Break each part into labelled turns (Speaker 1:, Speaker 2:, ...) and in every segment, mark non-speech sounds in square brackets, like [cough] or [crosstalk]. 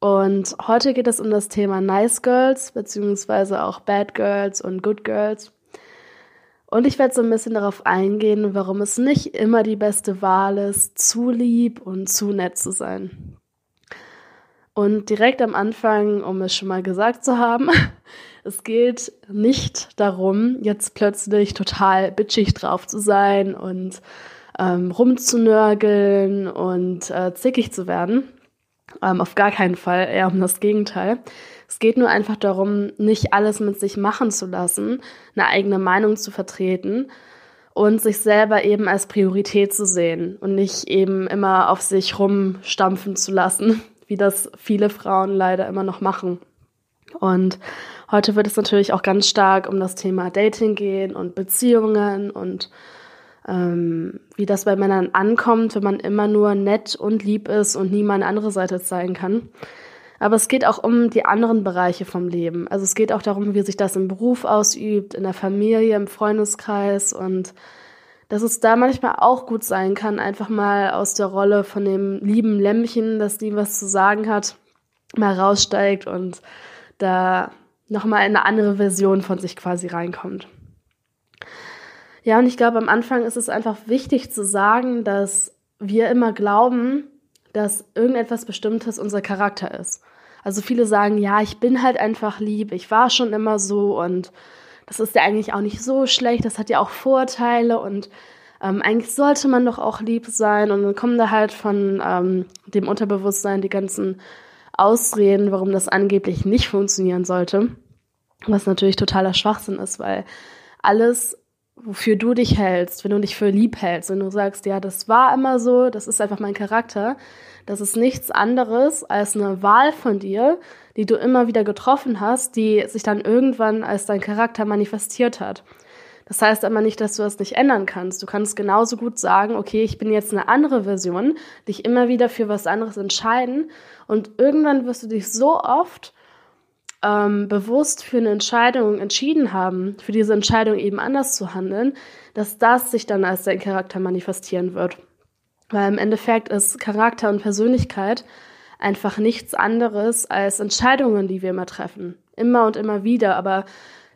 Speaker 1: Und heute geht es um das Thema Nice Girls, beziehungsweise auch Bad Girls und Good Girls. Und ich werde so ein bisschen darauf eingehen, warum es nicht immer die beste Wahl ist, zu lieb und zu nett zu sein. Und direkt am Anfang, um es schon mal gesagt zu haben, [laughs] es geht nicht darum, jetzt plötzlich total bitchig drauf zu sein und ähm, rumzunörgeln und äh, zickig zu werden ähm, auf gar keinen Fall, eher um das Gegenteil. Es geht nur einfach darum, nicht alles mit sich machen zu lassen, eine eigene Meinung zu vertreten und sich selber eben als Priorität zu sehen und nicht eben immer auf sich rumstampfen zu lassen, [laughs] wie das viele Frauen leider immer noch machen. Und heute wird es natürlich auch ganz stark um das Thema Dating gehen und Beziehungen und ähm, wie das bei Männern ankommt, wenn man immer nur nett und lieb ist und nie mal eine andere Seite zeigen kann. Aber es geht auch um die anderen Bereiche vom Leben. Also es geht auch darum, wie sich das im Beruf ausübt, in der Familie, im Freundeskreis und dass es da manchmal auch gut sein kann, einfach mal aus der Rolle von dem lieben Lämmchen, das nie was zu sagen hat, mal raussteigt und da nochmal in eine andere Version von sich quasi reinkommt. Ja, und ich glaube, am Anfang ist es einfach wichtig zu sagen, dass wir immer glauben, dass irgendetwas Bestimmtes unser Charakter ist. Also viele sagen, ja, ich bin halt einfach lieb, ich war schon immer so und das ist ja eigentlich auch nicht so schlecht, das hat ja auch Vorteile und ähm, eigentlich sollte man doch auch lieb sein und dann kommen da halt von ähm, dem Unterbewusstsein die ganzen Ausreden, warum das angeblich nicht funktionieren sollte, was natürlich totaler Schwachsinn ist, weil alles wofür du dich hältst, wenn du dich für lieb hältst, wenn du sagst, ja, das war immer so, das ist einfach mein Charakter, das ist nichts anderes als eine Wahl von dir, die du immer wieder getroffen hast, die sich dann irgendwann als dein Charakter manifestiert hat. Das heißt aber nicht, dass du das nicht ändern kannst. Du kannst genauso gut sagen, okay, ich bin jetzt eine andere Version, dich immer wieder für was anderes entscheiden und irgendwann wirst du dich so oft ähm, bewusst für eine Entscheidung entschieden haben, für diese Entscheidung eben anders zu handeln, dass das sich dann als dein Charakter manifestieren wird. Weil im Endeffekt ist Charakter und Persönlichkeit einfach nichts anderes als Entscheidungen, die wir immer treffen. Immer und immer wieder, aber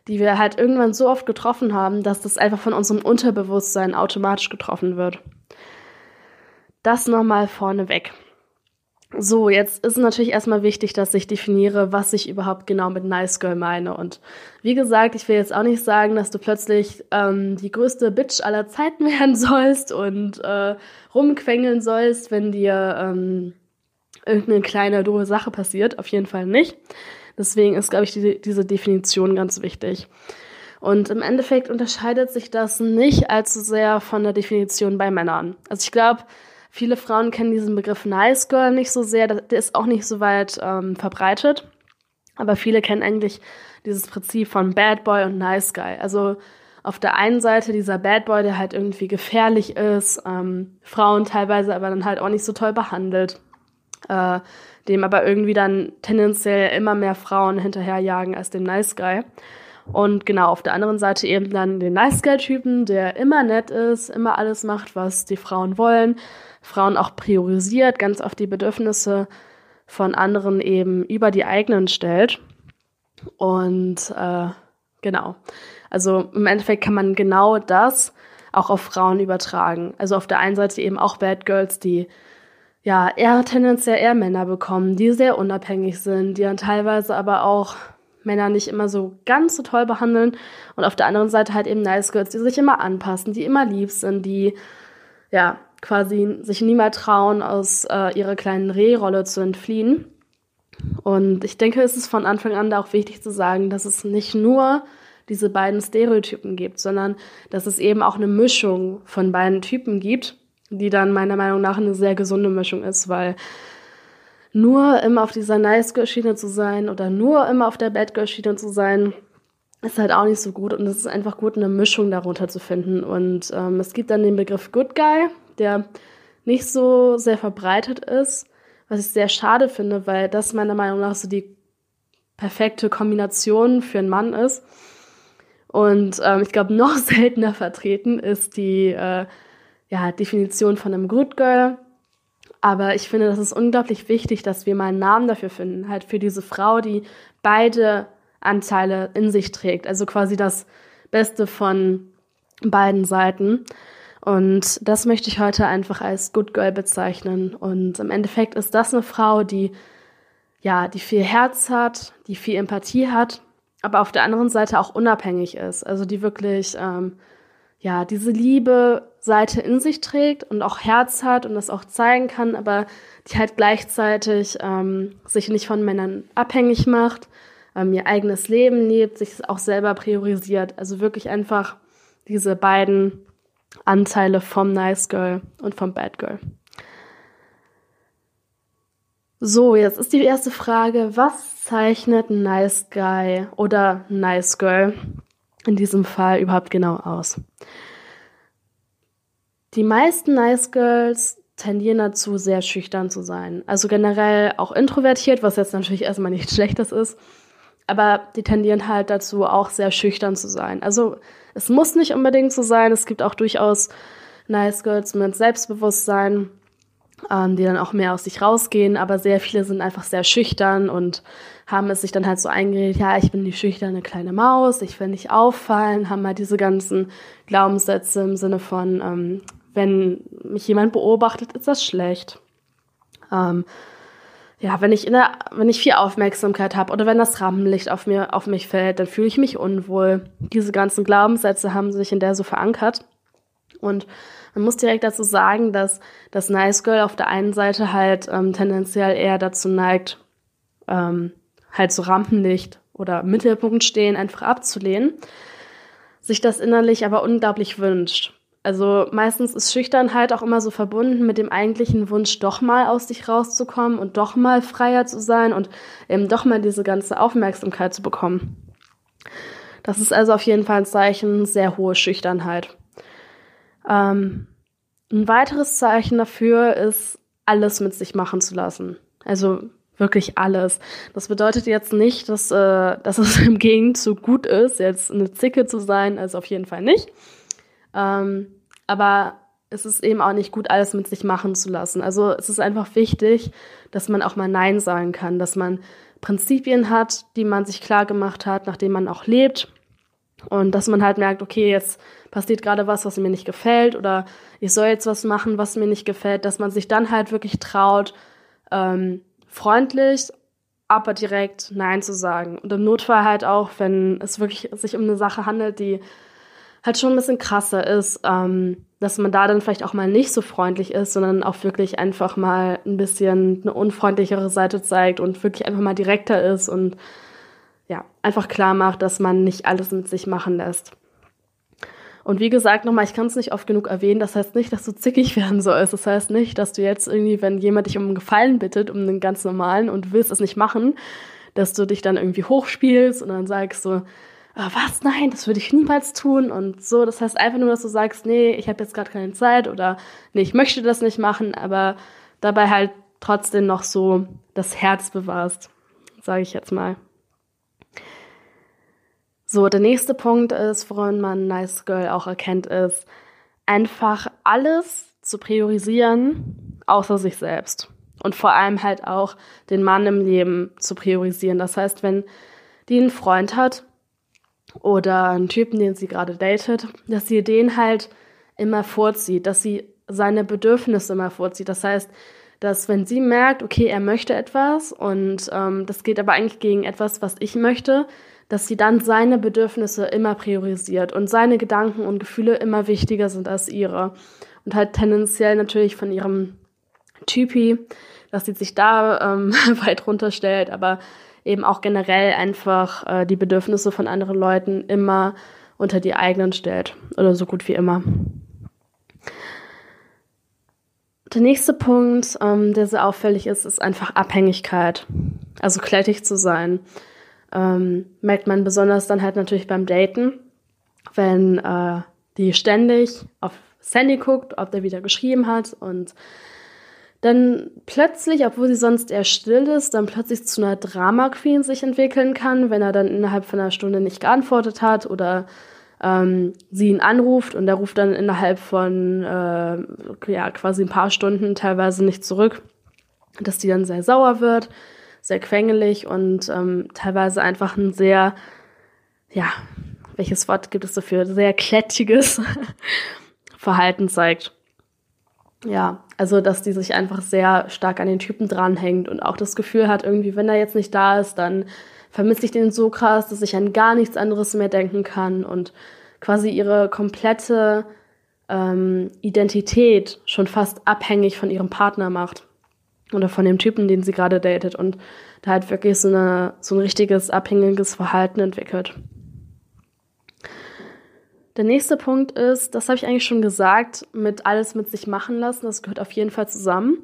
Speaker 1: die wir halt irgendwann so oft getroffen haben, dass das einfach von unserem Unterbewusstsein automatisch getroffen wird. Das nochmal vorneweg. So, jetzt ist natürlich erstmal wichtig, dass ich definiere, was ich überhaupt genau mit Nice Girl meine. Und wie gesagt, ich will jetzt auch nicht sagen, dass du plötzlich ähm, die größte Bitch aller Zeiten [laughs] werden sollst und äh, rumquengeln sollst, wenn dir ähm, irgendeine kleine doofe Sache passiert. Auf jeden Fall nicht. Deswegen ist, glaube ich, die, diese Definition ganz wichtig. Und im Endeffekt unterscheidet sich das nicht allzu sehr von der Definition bei Männern. Also ich glaube, Viele Frauen kennen diesen Begriff Nice Girl nicht so sehr, der ist auch nicht so weit ähm, verbreitet. Aber viele kennen eigentlich dieses Prinzip von Bad Boy und Nice Guy. Also auf der einen Seite dieser Bad Boy, der halt irgendwie gefährlich ist, ähm, Frauen teilweise aber dann halt auch nicht so toll behandelt, äh, dem aber irgendwie dann tendenziell immer mehr Frauen hinterherjagen als dem Nice Guy. Und genau, auf der anderen Seite eben dann den Nice Guy-Typen, der immer nett ist, immer alles macht, was die Frauen wollen, Frauen auch priorisiert, ganz auf die Bedürfnisse von anderen eben über die eigenen stellt. Und äh, genau, also im Endeffekt kann man genau das auch auf Frauen übertragen. Also auf der einen Seite eben auch Bad Girls, die ja eher tendenziell eher Männer bekommen, die sehr unabhängig sind, die dann teilweise aber auch Männer nicht immer so ganz so toll behandeln. Und auf der anderen Seite halt eben Nice Girls, die sich immer anpassen, die immer lieb sind, die ja quasi sich nie mehr trauen, aus äh, ihrer kleinen Rehrolle zu entfliehen. Und ich denke, es ist von Anfang an da auch wichtig zu sagen, dass es nicht nur diese beiden Stereotypen gibt, sondern dass es eben auch eine Mischung von beiden Typen gibt, die dann meiner Meinung nach eine sehr gesunde Mischung ist, weil nur immer auf dieser Nice Girl Schiene zu sein oder nur immer auf der Bad Girl Schiene zu sein, ist halt auch nicht so gut und es ist einfach gut, eine Mischung darunter zu finden. Und ähm, es gibt dann den Begriff Good Guy, der nicht so sehr verbreitet ist, was ich sehr schade finde, weil das meiner Meinung nach so die perfekte Kombination für einen Mann ist. Und ähm, ich glaube, noch [laughs] seltener vertreten ist die äh, ja, Definition von einem Good Girl. Aber ich finde, das ist unglaublich wichtig, dass wir mal einen Namen dafür finden, halt für diese Frau, die beide Anteile in sich trägt. Also quasi das Beste von beiden Seiten. Und das möchte ich heute einfach als Good Girl bezeichnen. Und im Endeffekt ist das eine Frau, die ja, die viel Herz hat, die viel Empathie hat, aber auf der anderen Seite auch unabhängig ist. Also die wirklich ähm, ja diese Liebe Seite in sich trägt und auch Herz hat und das auch zeigen kann, aber die halt gleichzeitig ähm, sich nicht von Männern abhängig macht, ähm, ihr eigenes Leben lebt, sich auch selber priorisiert. Also wirklich einfach diese beiden Anteile vom Nice Girl und vom Bad Girl. So, jetzt ist die erste Frage, was zeichnet Nice Guy oder Nice Girl in diesem Fall überhaupt genau aus? Die meisten Nice Girls tendieren dazu, sehr schüchtern zu sein. Also generell auch introvertiert, was jetzt natürlich erstmal nichts [laughs] Schlechtes ist. Aber die tendieren halt dazu, auch sehr schüchtern zu sein. Also es muss nicht unbedingt so sein. Es gibt auch durchaus Nice Girls mit Selbstbewusstsein, ähm, die dann auch mehr aus sich rausgehen. Aber sehr viele sind einfach sehr schüchtern und haben es sich dann halt so eingeredet, ja, ich bin die schüchterne kleine Maus, ich will nicht auffallen, haben halt diese ganzen Glaubenssätze im Sinne von, ähm, wenn mich jemand beobachtet, ist das schlecht. Ähm, ja, wenn ich in der, wenn ich viel Aufmerksamkeit habe oder wenn das Rampenlicht auf mir, auf mich fällt, dann fühle ich mich unwohl. Diese ganzen Glaubenssätze haben sich in der so verankert. Und man muss direkt dazu sagen, dass das Nice Girl auf der einen Seite halt ähm, tendenziell eher dazu neigt, ähm, halt so Rampenlicht oder Mittelpunkt stehen einfach abzulehnen, sich das innerlich aber unglaublich wünscht. Also meistens ist Schüchternheit auch immer so verbunden mit dem eigentlichen Wunsch, doch mal aus sich rauszukommen und doch mal freier zu sein und eben doch mal diese ganze Aufmerksamkeit zu bekommen. Das ist also auf jeden Fall ein Zeichen sehr hohe Schüchternheit. Ähm, ein weiteres Zeichen dafür ist, alles mit sich machen zu lassen. Also wirklich alles. Das bedeutet jetzt nicht, dass, äh, [laughs] dass es im Gegenzug gut ist, jetzt eine Zicke zu sein, also auf jeden Fall nicht. Ähm, aber es ist eben auch nicht gut, alles mit sich machen zu lassen. Also es ist einfach wichtig, dass man auch mal Nein sagen kann, dass man Prinzipien hat, die man sich klar gemacht hat, nach denen man auch lebt. Und dass man halt merkt, okay, jetzt passiert gerade was, was mir nicht gefällt, oder ich soll jetzt was machen, was mir nicht gefällt, dass man sich dann halt wirklich traut, ähm, freundlich, aber direkt Nein zu sagen. Und im Notfall halt auch, wenn es wirklich sich um eine Sache handelt, die halt schon ein bisschen krasser ist, ähm, dass man da dann vielleicht auch mal nicht so freundlich ist, sondern auch wirklich einfach mal ein bisschen eine unfreundlichere Seite zeigt und wirklich einfach mal direkter ist und ja, einfach klar macht, dass man nicht alles mit sich machen lässt. Und wie gesagt, nochmal, ich kann es nicht oft genug erwähnen, das heißt nicht, dass du zickig [laughs] werden sollst. Das heißt nicht, dass du jetzt irgendwie, wenn jemand dich um einen Gefallen bittet, um einen ganz normalen und du willst es nicht machen, dass du dich dann irgendwie hochspielst und dann sagst so, oh, was, nein, das würde ich niemals tun und so. Das heißt einfach nur, dass du sagst, nee, ich habe jetzt gerade keine Zeit oder nee, ich möchte das nicht machen, aber dabei halt trotzdem noch so das Herz bewahrst, sage ich jetzt mal. So, der nächste Punkt ist, woran man Nice Girl auch erkennt, ist einfach alles zu priorisieren, außer sich selbst. Und vor allem halt auch den Mann im Leben zu priorisieren. Das heißt, wenn die einen Freund hat, oder einen Typen, den sie gerade datet, dass sie den halt immer vorzieht, dass sie seine Bedürfnisse immer vorzieht. Das heißt, dass wenn sie merkt, okay, er möchte etwas und ähm, das geht aber eigentlich gegen etwas, was ich möchte, dass sie dann seine Bedürfnisse immer priorisiert und seine Gedanken und Gefühle immer wichtiger sind als ihre. Und halt tendenziell natürlich von ihrem Typi, dass sie sich da ähm, [laughs] weit runterstellt, aber eben auch generell einfach äh, die Bedürfnisse von anderen Leuten immer unter die eigenen stellt oder so gut wie immer. Der nächste Punkt, ähm, der sehr auffällig ist, ist einfach Abhängigkeit. Also klettig zu sein. Ähm, merkt man besonders dann halt natürlich beim Daten, wenn äh, die ständig auf Sandy guckt, ob der wieder geschrieben hat und dann plötzlich, obwohl sie sonst eher still ist, dann plötzlich zu einer Drama Queen sich entwickeln kann, wenn er dann innerhalb von einer Stunde nicht geantwortet hat oder ähm, sie ihn anruft und er ruft dann innerhalb von äh, ja quasi ein paar Stunden teilweise nicht zurück, dass die dann sehr sauer wird, sehr quengelig und ähm, teilweise einfach ein sehr ja welches Wort gibt es dafür sehr klettiges [laughs] Verhalten zeigt. Ja, also dass die sich einfach sehr stark an den Typen dranhängt und auch das Gefühl hat, irgendwie, wenn er jetzt nicht da ist, dann vermisse ich den so krass, dass ich an gar nichts anderes mehr denken kann und quasi ihre komplette ähm, Identität schon fast abhängig von ihrem Partner macht oder von dem Typen, den sie gerade datet und da halt wirklich so, eine, so ein richtiges abhängiges Verhalten entwickelt. Der nächste Punkt ist, das habe ich eigentlich schon gesagt, mit alles mit sich machen lassen, das gehört auf jeden Fall zusammen,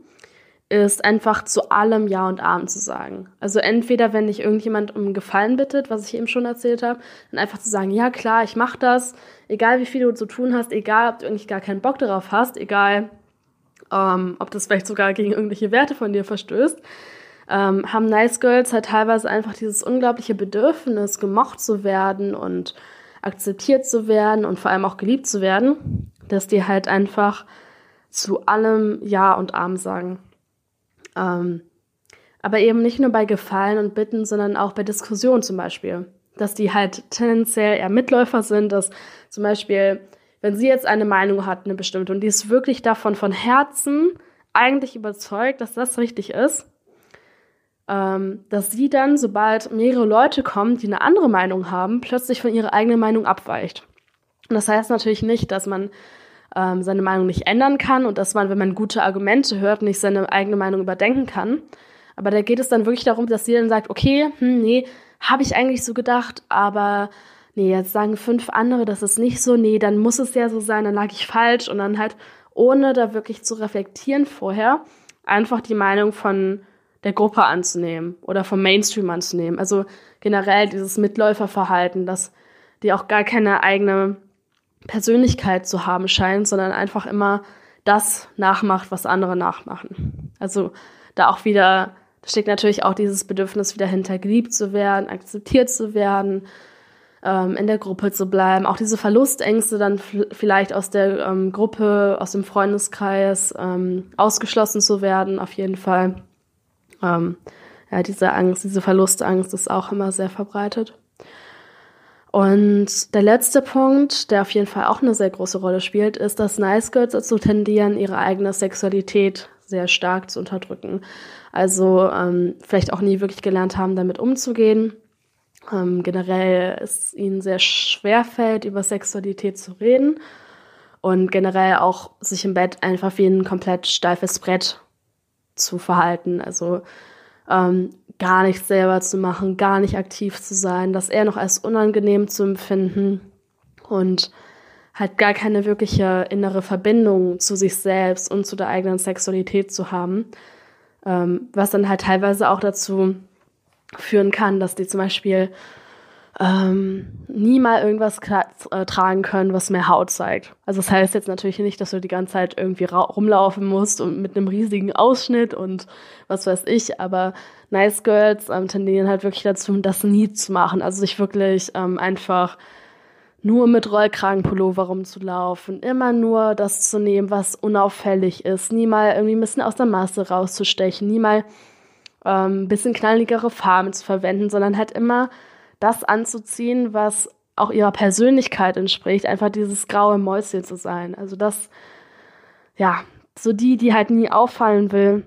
Speaker 1: ist einfach zu allem Ja und Amen zu sagen. Also entweder, wenn dich irgendjemand um Gefallen bittet, was ich eben schon erzählt habe, dann einfach zu sagen, ja klar, ich mache das, egal wie viel du zu tun hast, egal ob du eigentlich gar keinen Bock darauf hast, egal ähm, ob das vielleicht sogar gegen irgendwelche Werte von dir verstößt, ähm, haben Nice Girls halt teilweise einfach dieses unglaubliche Bedürfnis, gemocht zu werden und akzeptiert zu werden und vor allem auch geliebt zu werden, dass die halt einfach zu allem Ja und Arm sagen. Ähm, aber eben nicht nur bei Gefallen und Bitten, sondern auch bei Diskussionen zum Beispiel. Dass die halt tendenziell eher Mitläufer sind, dass zum Beispiel, wenn sie jetzt eine Meinung hat, eine bestimmte, und die ist wirklich davon von Herzen eigentlich überzeugt, dass das richtig ist, ähm, dass sie dann, sobald mehrere Leute kommen, die eine andere Meinung haben, plötzlich von ihrer eigenen Meinung abweicht. Und das heißt natürlich nicht, dass man ähm, seine Meinung nicht ändern kann und dass man, wenn man gute Argumente hört, nicht seine eigene Meinung überdenken kann. Aber da geht es dann wirklich darum, dass sie dann sagt, okay, hm, nee, habe ich eigentlich so gedacht, aber nee, jetzt sagen fünf andere, das ist nicht so, nee, dann muss es ja so sein, dann lag ich falsch und dann halt, ohne da wirklich zu reflektieren vorher, einfach die Meinung von der Gruppe anzunehmen oder vom Mainstream anzunehmen. Also generell dieses Mitläuferverhalten, dass die auch gar keine eigene Persönlichkeit zu haben scheint, sondern einfach immer das nachmacht, was andere nachmachen. Also da auch wieder, da steckt natürlich auch dieses Bedürfnis wieder hinter, geliebt zu werden, akzeptiert zu werden, ähm, in der Gruppe zu bleiben. Auch diese Verlustängste dann vielleicht aus der ähm, Gruppe, aus dem Freundeskreis ähm, ausgeschlossen zu werden, auf jeden Fall. Ähm, ja, diese Angst, diese Verlustangst ist auch immer sehr verbreitet. Und der letzte Punkt, der auf jeden Fall auch eine sehr große Rolle spielt, ist, dass Nice Girls dazu tendieren, ihre eigene Sexualität sehr stark zu unterdrücken. Also ähm, vielleicht auch nie wirklich gelernt haben, damit umzugehen. Ähm, generell es ihnen sehr schwer fällt, über Sexualität zu reden und generell auch sich im Bett einfach wie ein komplett steifes Brett zu verhalten. Also ähm, gar nichts selber zu machen, gar nicht aktiv zu sein, das eher noch als unangenehm zu empfinden und halt gar keine wirkliche innere Verbindung zu sich selbst und zu der eigenen Sexualität zu haben. Ähm, was dann halt teilweise auch dazu führen kann, dass die zum Beispiel ähm, nie mal irgendwas äh, tragen können, was mehr Haut zeigt. Also das heißt jetzt natürlich nicht, dass du die ganze Zeit irgendwie rumlaufen musst und mit einem riesigen Ausschnitt und was weiß ich, aber Nice Girls ähm, tendieren halt wirklich dazu, das nie zu machen. Also sich wirklich ähm, einfach nur mit Rollkragenpullover rumzulaufen, immer nur das zu nehmen, was unauffällig ist, nie mal irgendwie ein bisschen aus der Masse rauszustechen, nie mal ähm, ein bisschen knalligere Farben zu verwenden, sondern halt immer das anzuziehen, was auch ihrer Persönlichkeit entspricht, einfach dieses graue Mäuschen zu sein. Also das, ja, so die, die halt nie auffallen will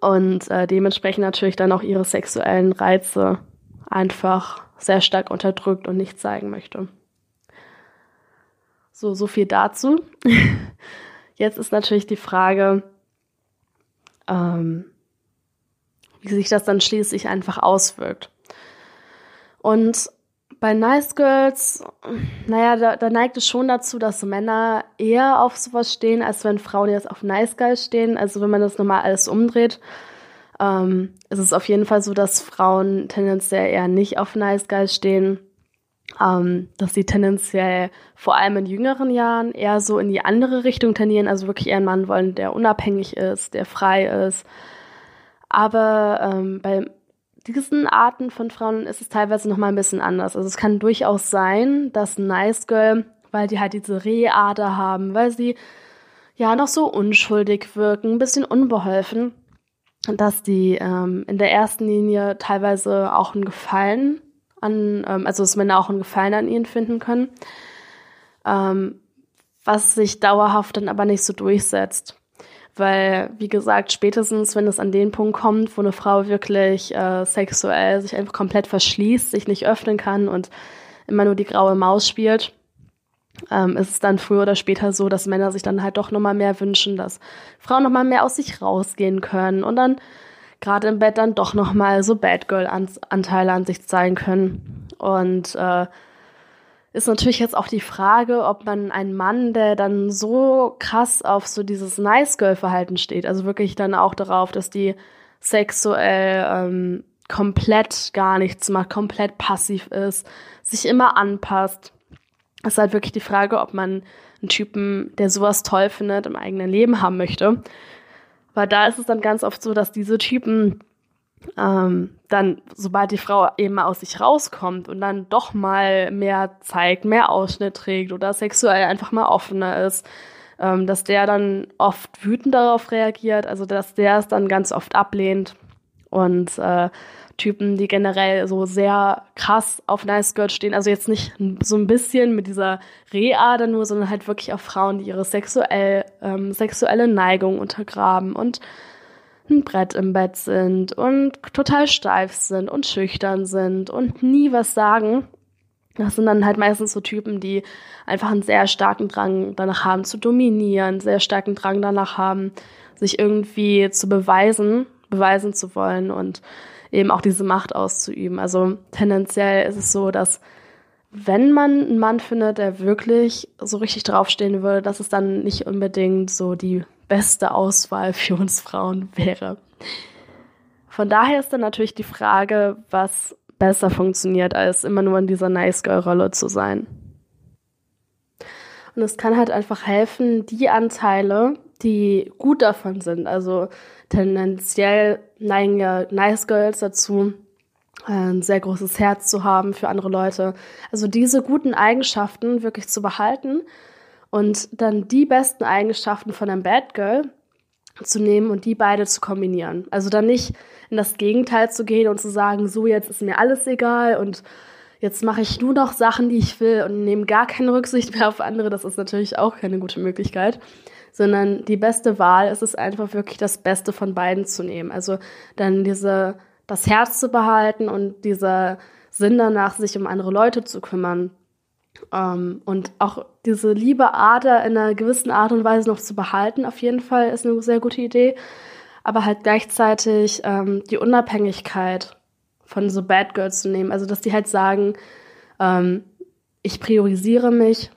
Speaker 1: und äh, dementsprechend natürlich dann auch ihre sexuellen Reize einfach sehr stark unterdrückt und nicht zeigen möchte. So, so viel dazu. [laughs] Jetzt ist natürlich die Frage, ähm, wie sich das dann schließlich einfach auswirkt. Und bei Nice Girls, naja, da, da neigt es schon dazu, dass Männer eher auf sowas stehen, als wenn Frauen jetzt auf Nice Guys stehen. Also wenn man das nochmal alles umdreht, ähm, ist es auf jeden Fall so, dass Frauen tendenziell eher nicht auf Nice Guys stehen. Ähm, dass sie tendenziell vor allem in jüngeren Jahren eher so in die andere Richtung tendieren, also wirklich eher einen Mann wollen, der unabhängig ist, der frei ist. Aber ähm, bei diesen Arten von Frauen ist es teilweise noch mal ein bisschen anders. Also es kann durchaus sein, dass Nice Girl, weil die halt diese Rehader haben, weil sie ja noch so unschuldig wirken, ein bisschen unbeholfen, dass die ähm, in der ersten Linie teilweise auch einen Gefallen an, ähm, also dass Männer auch einen Gefallen an ihnen finden können, ähm, was sich dauerhaft dann aber nicht so durchsetzt. Weil, wie gesagt, spätestens, wenn es an den Punkt kommt, wo eine Frau wirklich äh, sexuell sich einfach komplett verschließt, sich nicht öffnen kann und immer nur die graue Maus spielt, ähm, ist es dann früher oder später so, dass Männer sich dann halt doch nochmal mehr wünschen, dass Frauen nochmal mehr aus sich rausgehen können und dann gerade im Bett dann doch nochmal so Bad Girl-Anteile an sich zeigen können. Und äh, ist natürlich jetzt auch die Frage, ob man einen Mann, der dann so krass auf so dieses Nice Girl Verhalten steht, also wirklich dann auch darauf, dass die sexuell ähm, komplett gar nichts macht, komplett passiv ist, sich immer anpasst. ist halt wirklich die Frage, ob man einen Typen, der sowas toll findet, im eigenen Leben haben möchte. Weil da ist es dann ganz oft so, dass diese Typen ähm, dann, sobald die Frau eben mal aus sich rauskommt und dann doch mal mehr zeigt, mehr Ausschnitt trägt oder sexuell einfach mal offener ist, ähm, dass der dann oft wütend darauf reagiert, also dass der es dann ganz oft ablehnt und äh, Typen, die generell so sehr krass auf Nice Girls stehen, also jetzt nicht so ein bisschen mit dieser Reader nur, sondern halt wirklich auf Frauen, die ihre sexuell, ähm, sexuelle Neigung untergraben und ein Brett im Bett sind und total steif sind und schüchtern sind und nie was sagen. Das sind dann halt meistens so Typen, die einfach einen sehr starken Drang danach haben zu dominieren, sehr starken Drang danach haben, sich irgendwie zu beweisen, beweisen zu wollen und eben auch diese Macht auszuüben. Also tendenziell ist es so, dass wenn man einen Mann findet, der wirklich so richtig draufstehen würde, dass es dann nicht unbedingt so die beste Auswahl für uns Frauen wäre. Von daher ist dann natürlich die Frage, was besser funktioniert, als immer nur in dieser Nice Girl-Rolle zu sein. Und es kann halt einfach helfen, die Anteile, die gut davon sind, also tendenziell neigen ja Nice Girls dazu, ein sehr großes Herz zu haben für andere Leute. Also diese guten Eigenschaften wirklich zu behalten und dann die besten Eigenschaften von einem Bad Girl zu nehmen und die beide zu kombinieren. Also dann nicht in das Gegenteil zu gehen und zu sagen, so jetzt ist mir alles egal und jetzt mache ich nur noch Sachen, die ich will und nehme gar keine Rücksicht [laughs] mehr auf andere. Das ist natürlich auch keine gute Möglichkeit. Sondern die beste Wahl ist es einfach wirklich das Beste von beiden zu nehmen. Also dann diese, das Herz zu behalten und dieser Sinn danach, sich um andere Leute zu kümmern. Ähm, und auch diese liebe Ader in einer gewissen Art und Weise noch zu behalten, auf jeden Fall ist eine sehr gute Idee. Aber halt gleichzeitig ähm, die Unabhängigkeit von so Bad Girls zu nehmen. Also, dass die halt sagen, ähm, ich priorisiere mich.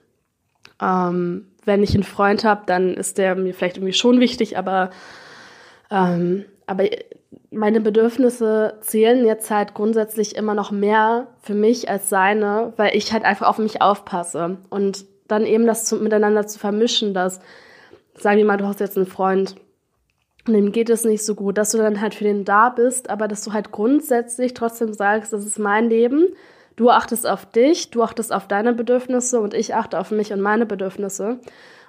Speaker 1: Ähm, wenn ich einen Freund habe, dann ist der mir vielleicht irgendwie schon wichtig, aber, ähm, aber meine Bedürfnisse zählen jetzt halt grundsätzlich immer noch mehr für mich als seine, weil ich halt einfach auf mich aufpasse. Und dann eben das zu, miteinander zu vermischen, dass, sagen wir mal, du hast jetzt einen Freund und dem geht es nicht so gut, dass du dann halt für den da bist, aber dass du halt grundsätzlich trotzdem sagst, das ist mein Leben, du achtest auf dich, du achtest auf deine Bedürfnisse und ich achte auf mich und meine Bedürfnisse.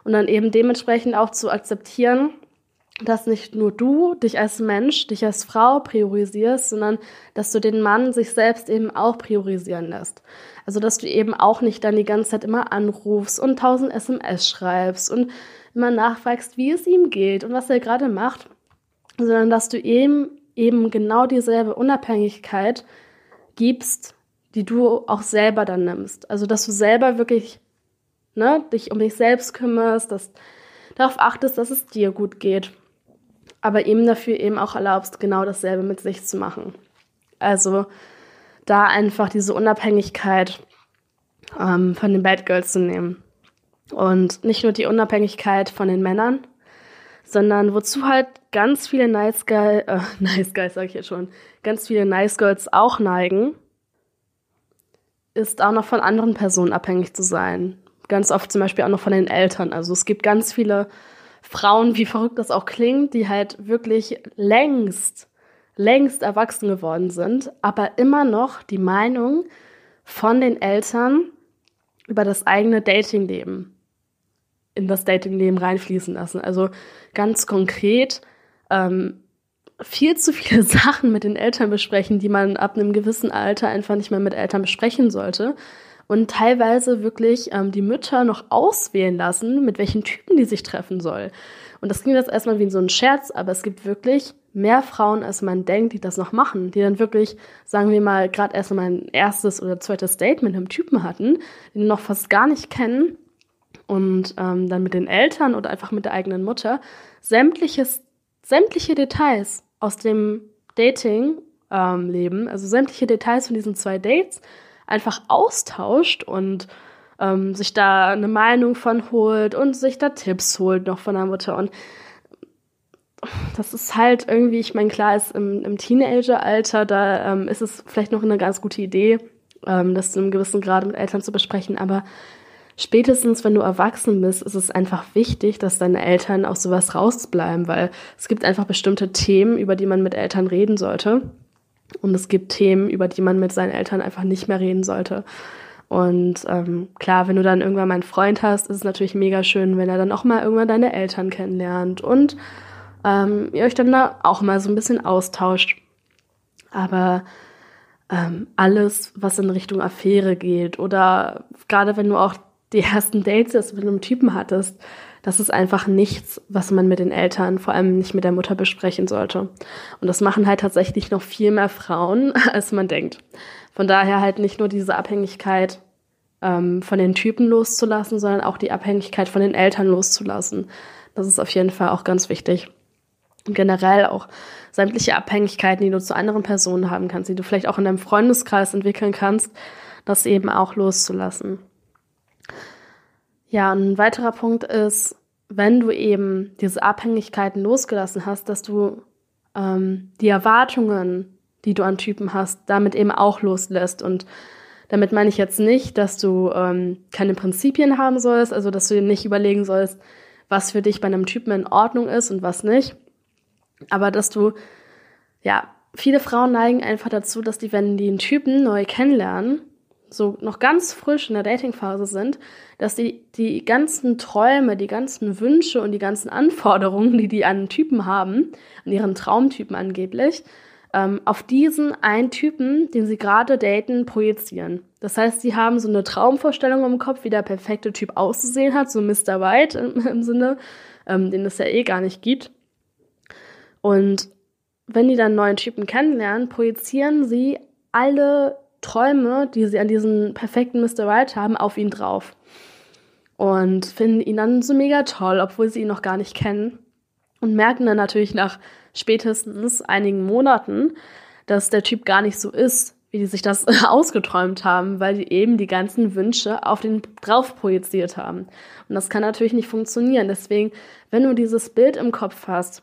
Speaker 1: Und dann eben dementsprechend auch zu akzeptieren, dass nicht nur du dich als Mensch, dich als Frau priorisierst, sondern dass du den Mann sich selbst eben auch priorisieren lässt. Also dass du eben auch nicht dann die ganze Zeit immer anrufst und tausend SMS schreibst und immer nachfragst, wie es ihm geht und was er gerade macht, sondern dass du ihm eben genau dieselbe Unabhängigkeit gibst, die du auch selber dann nimmst. Also dass du selber wirklich ne, dich um dich selbst kümmerst, dass darauf achtest, dass es dir gut geht aber ihm dafür eben auch erlaubst, genau dasselbe mit sich zu machen. Also da einfach diese Unabhängigkeit ähm, von den Bad Girls zu nehmen. Und nicht nur die Unabhängigkeit von den Männern, sondern wozu halt ganz viele Nice Guys, [laughs] äh, Nice Guys sag ich jetzt schon, ganz viele Nice Girls auch neigen, ist auch noch von anderen Personen abhängig zu sein. Ganz oft zum Beispiel auch noch von den Eltern. Also es gibt ganz viele Frauen, wie verrückt das auch klingt, die halt wirklich längst, längst erwachsen geworden sind, aber immer noch die Meinung von den Eltern über das eigene Datingleben in das Datingleben reinfließen lassen. Also ganz konkret ähm, viel zu viele [laughs] Sachen mit den Eltern besprechen, die man ab einem gewissen Alter einfach nicht mehr mit Eltern besprechen sollte. Und teilweise wirklich ähm, die Mütter noch auswählen lassen, mit welchen Typen die sich treffen soll. Und das klingt jetzt erstmal wie so ein Scherz, aber es gibt wirklich mehr Frauen, als man denkt, die das noch machen, die dann wirklich, sagen wir mal, gerade erst mal ein erstes oder zweites Date mit einem Typen hatten, den noch fast gar nicht kennen und ähm, dann mit den Eltern oder einfach mit der eigenen Mutter sämtliches, sämtliche Details aus dem Dating-Leben, ähm, also sämtliche Details von diesen zwei Dates, einfach austauscht und ähm, sich da eine Meinung von holt und sich da Tipps holt noch von der Mutter. Und das ist halt irgendwie, ich meine, klar ist im, im Teenager-Alter, da ähm, ist es vielleicht noch eine ganz gute Idee, ähm, das zu einem gewissen Grad mit Eltern zu besprechen, aber spätestens, wenn du erwachsen bist, ist es einfach wichtig, dass deine Eltern aus sowas rausbleiben, weil es gibt einfach bestimmte Themen, über die man mit Eltern reden sollte. Und es gibt Themen, über die man mit seinen Eltern einfach nicht mehr reden sollte. Und ähm, klar, wenn du dann irgendwann mal einen Freund hast, ist es natürlich mega schön, wenn er dann auch mal irgendwann deine Eltern kennenlernt und ähm, ihr euch dann da auch mal so ein bisschen austauscht. Aber ähm, alles, was in Richtung Affäre geht oder gerade wenn du auch die ersten Dates mit einem Typen hattest, das ist einfach nichts, was man mit den Eltern, vor allem nicht mit der Mutter besprechen sollte. Und das machen halt tatsächlich noch viel mehr Frauen, [laughs] als man denkt. Von daher halt nicht nur diese Abhängigkeit ähm, von den Typen loszulassen, sondern auch die Abhängigkeit von den Eltern loszulassen. Das ist auf jeden Fall auch ganz wichtig. Und generell auch sämtliche Abhängigkeiten, die du zu anderen Personen haben kannst, die du vielleicht auch in deinem Freundeskreis entwickeln kannst, das eben auch loszulassen. Ja, ein weiterer Punkt ist, wenn du eben diese Abhängigkeiten losgelassen hast, dass du ähm, die Erwartungen, die du an Typen hast, damit eben auch loslässt. Und damit meine ich jetzt nicht, dass du ähm, keine Prinzipien haben sollst, also dass du dir nicht überlegen sollst, was für dich bei einem Typen in Ordnung ist und was nicht. Aber dass du, ja, viele Frauen neigen einfach dazu, dass die, wenn die einen Typen neu kennenlernen, so noch ganz frisch in der Datingphase sind, dass die die ganzen Träume, die ganzen Wünsche und die ganzen Anforderungen, die die an Typen haben, an ihren Traumtypen angeblich, ähm, auf diesen einen Typen, den sie gerade daten, projizieren. Das heißt, sie haben so eine Traumvorstellung im Kopf, wie der perfekte Typ auszusehen hat, so Mr. White im, im Sinne, ähm, den es ja eh gar nicht gibt. Und wenn die dann neuen Typen kennenlernen, projizieren sie alle Träume, die sie an diesen perfekten Mr. Right haben, auf ihn drauf. Und finden ihn dann so mega toll, obwohl sie ihn noch gar nicht kennen. Und merken dann natürlich nach spätestens einigen Monaten, dass der Typ gar nicht so ist, wie die sich das [laughs] ausgeträumt haben, weil die eben die ganzen Wünsche auf den drauf projiziert haben. Und das kann natürlich nicht funktionieren. Deswegen, wenn du dieses Bild im Kopf hast,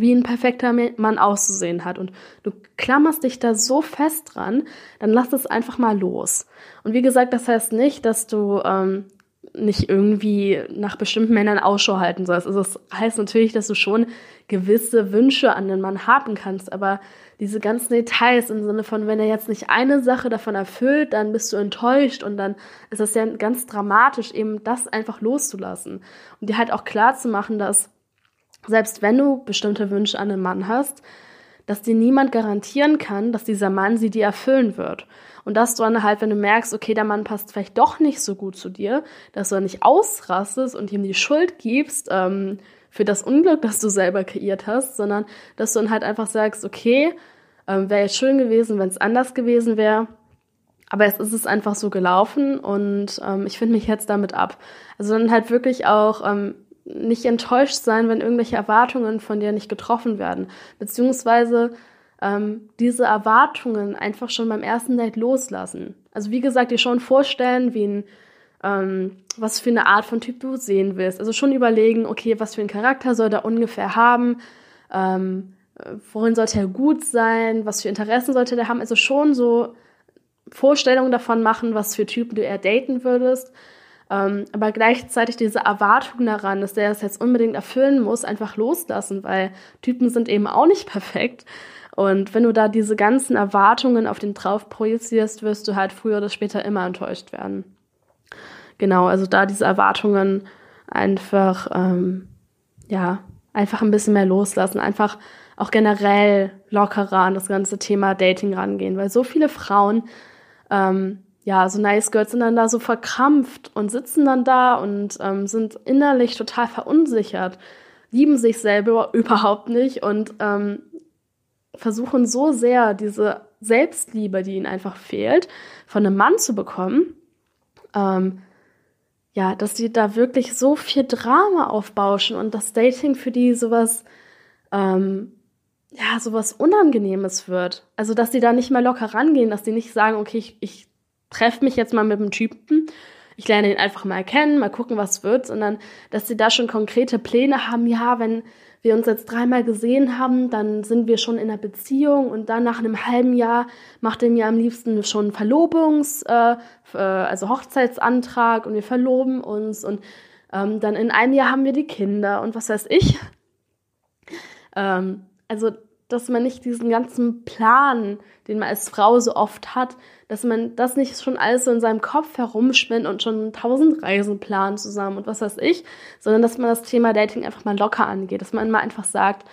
Speaker 1: wie ein perfekter Mann auszusehen hat und du klammerst dich da so fest dran, dann lass es einfach mal los. Und wie gesagt, das heißt nicht, dass du ähm, nicht irgendwie nach bestimmten Männern Ausschau halten sollst. Also das heißt natürlich, dass du schon gewisse Wünsche an den Mann haben kannst, aber diese ganzen Details im Sinne von, wenn er jetzt nicht eine Sache davon erfüllt, dann bist du enttäuscht und dann ist das ja ganz dramatisch, eben das einfach loszulassen und dir halt auch klar zu machen, dass selbst wenn du bestimmte Wünsche an einen Mann hast, dass dir niemand garantieren kann, dass dieser Mann sie dir erfüllen wird. Und dass du dann halt, wenn du merkst, okay, der Mann passt vielleicht doch nicht so gut zu dir, dass du dann nicht ausrastest und ihm die Schuld gibst ähm, für das Unglück, das du selber kreiert hast, sondern dass du dann halt einfach sagst, okay, ähm, wäre jetzt schön gewesen, wenn es anders gewesen wäre. Aber es ist es einfach so gelaufen und ähm, ich finde mich jetzt damit ab. Also dann halt wirklich auch ähm, nicht enttäuscht sein, wenn irgendwelche Erwartungen von dir nicht getroffen werden. Beziehungsweise ähm, diese Erwartungen einfach schon beim ersten Date loslassen. Also wie gesagt, dir schon vorstellen, wie ein, ähm, was für eine Art von Typ du sehen willst. Also schon überlegen, okay, was für einen Charakter soll er ungefähr haben, ähm, worin sollte er gut sein, was für Interessen sollte der haben. Also schon so Vorstellungen davon machen, was für Typen du eher daten würdest. Ähm, aber gleichzeitig diese Erwartung daran, dass der es jetzt unbedingt erfüllen muss, einfach loslassen, weil Typen sind eben auch nicht [laughs] perfekt. Und wenn du da diese ganzen Erwartungen auf den drauf projizierst, wirst du halt früher oder später immer enttäuscht werden. Genau, also da diese Erwartungen einfach, ähm, ja, einfach ein bisschen mehr loslassen, einfach auch generell lockerer an das ganze Thema Dating rangehen, weil so viele Frauen, ähm, ja, so Nice Girls sind dann da so verkrampft und sitzen dann da und ähm, sind innerlich total verunsichert, lieben sich selber [laughs] überhaupt nicht und ähm, versuchen so sehr diese Selbstliebe, die ihnen einfach fehlt, von einem Mann zu bekommen, ähm, ja, dass sie da wirklich so viel Drama aufbauschen und das Dating für die sowas, ähm, ja, sowas Unangenehmes wird. Also, dass sie da nicht mehr locker rangehen, dass sie nicht sagen, okay, ich, ich treffe mich jetzt mal mit einem Typen, ich lerne ihn einfach mal kennen, mal gucken, was wird, sondern dass sie da schon konkrete Pläne haben, ja, wenn wir uns jetzt dreimal gesehen haben, dann sind wir schon in einer Beziehung und dann nach einem halben Jahr macht er mir am liebsten schon Verlobungs-, äh, äh, also Hochzeitsantrag und wir verloben uns. Und ähm, dann in einem Jahr haben wir die Kinder und was weiß ich. Ähm, also, dass man nicht diesen ganzen Plan, den man als Frau so oft hat, dass man das nicht schon alles so in seinem Kopf herumspinnt und schon tausend Reisen plant zusammen und was weiß ich, sondern dass man das Thema Dating einfach mal locker angeht, dass man mal einfach sagt,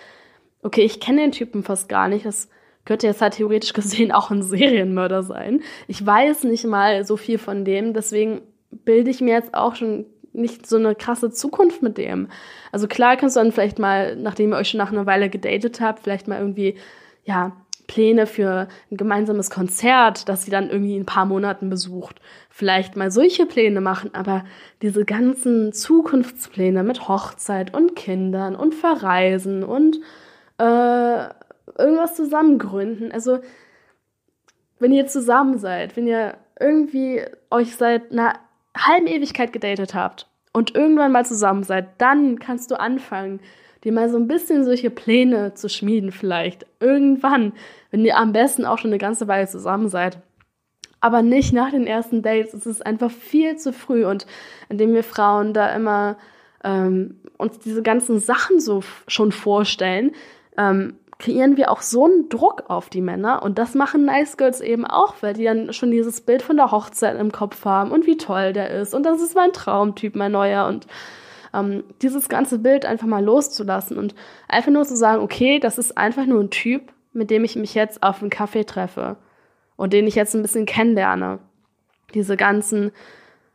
Speaker 1: okay, ich kenne den Typen fast gar nicht, das könnte jetzt halt theoretisch gesehen auch ein Serienmörder sein. Ich weiß nicht mal so viel von dem, deswegen bilde ich mir jetzt auch schon nicht so eine krasse Zukunft mit dem. Also klar kannst du dann vielleicht mal, nachdem ihr euch schon nach einer Weile gedatet habt, vielleicht mal irgendwie, ja, Pläne für ein gemeinsames Konzert, das sie dann irgendwie in ein paar Monaten besucht. Vielleicht mal solche Pläne machen, aber diese ganzen Zukunftspläne mit Hochzeit und Kindern und Verreisen und äh, irgendwas zusammengründen. Also, wenn ihr zusammen seid, wenn ihr irgendwie euch seit einer halben Ewigkeit gedatet habt und irgendwann mal zusammen seid, dann kannst du anfangen, dir mal so ein bisschen solche Pläne zu schmieden vielleicht. Irgendwann, wenn ihr am besten auch schon eine ganze Weile zusammen seid. Aber nicht nach den ersten Dates. Es ist einfach viel zu früh und indem wir Frauen da immer ähm, uns diese ganzen Sachen so schon vorstellen, ähm, kreieren wir auch so einen Druck auf die Männer. Und das machen Nice Girls eben auch, weil die dann schon dieses Bild von der Hochzeit im Kopf haben und wie toll der ist. Und das ist mein Traumtyp, mein neuer. Und ähm, dieses ganze Bild einfach mal loszulassen und einfach nur zu sagen, okay, das ist einfach nur ein Typ, mit dem ich mich jetzt auf einen Kaffee treffe und den ich jetzt ein bisschen kennenlerne. Diese ganzen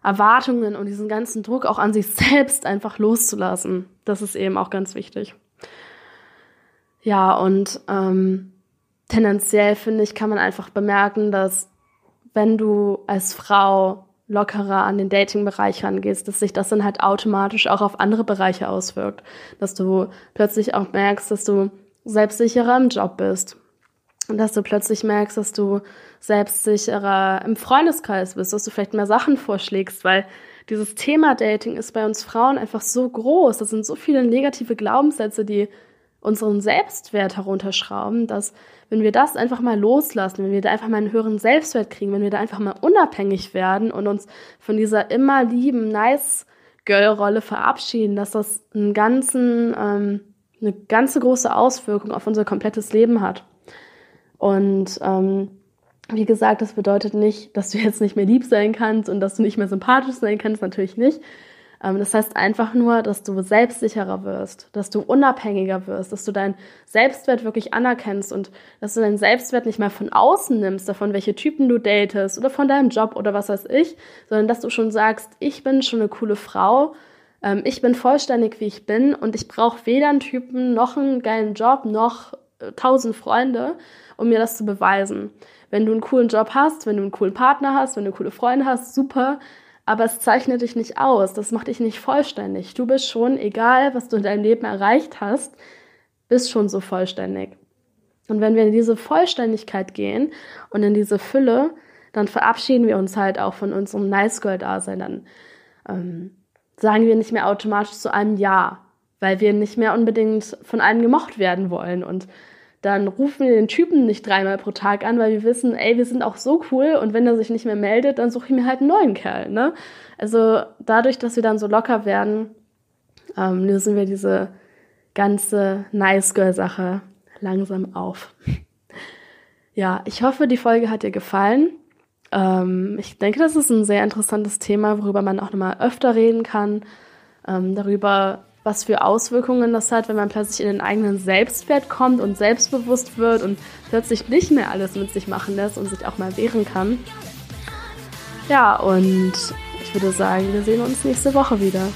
Speaker 1: Erwartungen und diesen ganzen Druck auch an sich selbst einfach loszulassen. Das ist eben auch ganz wichtig. Ja, und ähm, tendenziell finde ich, kann man einfach bemerken, dass wenn du als Frau lockerer an den Dating-Bereich rangehst, dass sich das dann halt automatisch auch auf andere Bereiche auswirkt. Dass du plötzlich auch merkst, dass du selbstsicherer im Job bist. Und dass du plötzlich merkst, dass du selbstsicherer im Freundeskreis bist, dass du vielleicht mehr Sachen vorschlägst, weil dieses Thema Dating ist bei uns Frauen einfach so groß. Das sind so viele negative Glaubenssätze, die unseren Selbstwert herunterschrauben, dass wenn wir das einfach mal loslassen, wenn wir da einfach mal einen höheren Selbstwert kriegen, wenn wir da einfach mal unabhängig werden und uns von dieser immer lieben Nice Girl Rolle verabschieden, dass das einen ganzen, ähm, eine ganze große Auswirkung auf unser komplettes Leben hat. Und ähm, wie gesagt, das bedeutet nicht, dass du jetzt nicht mehr lieb sein kannst und dass du nicht mehr sympathisch sein kannst, natürlich nicht. Ähm, das heißt einfach nur, dass du selbstsicherer wirst, dass du unabhängiger wirst, dass du deinen Selbstwert wirklich anerkennst und dass du deinen Selbstwert nicht mehr von außen nimmst, davon, welche Typen du datest oder von deinem Job oder was weiß ich, sondern dass du schon sagst, ich bin schon eine coole Frau, ähm, ich bin vollständig, wie ich bin und ich brauche weder einen Typen noch einen geilen Job noch äh, tausend Freunde, um mir das zu beweisen. Wenn du einen coolen Job hast, wenn du einen coolen Partner hast, wenn du coole Freunde hast, super aber es zeichnet dich nicht aus, das macht dich nicht vollständig. Du bist schon, egal was du in deinem Leben erreicht hast, bist schon so vollständig. Und wenn wir in diese Vollständigkeit gehen und in diese Fülle, dann verabschieden wir uns halt auch von unserem Nice Girl-Dasein. Dann ähm, sagen wir nicht mehr automatisch zu einem Ja, weil wir nicht mehr unbedingt von einem gemocht werden wollen. Und dann rufen wir den Typen nicht dreimal pro Tag an, weil wir wissen, ey, wir sind auch so cool und wenn er sich nicht mehr meldet, dann suche ich mir halt einen neuen Kerl. Ne? Also dadurch, dass wir dann so locker werden, ähm, lösen wir diese ganze Nice Girl-Sache langsam auf. ja, ich hoffe, die Folge hat dir gefallen. Ähm, ich denke, das ist ein sehr interessantes Thema, worüber man auch nochmal öfter reden kann. Ähm, darüber, was für Auswirkungen das hat, wenn man plötzlich in den eigenen Selbstwert kommt und selbstbewusst wird und plötzlich nicht mehr alles mit sich machen lässt und sich auch mal wehren kann. Ja, und ich würde sagen, wir sehen uns nächste Woche wieder.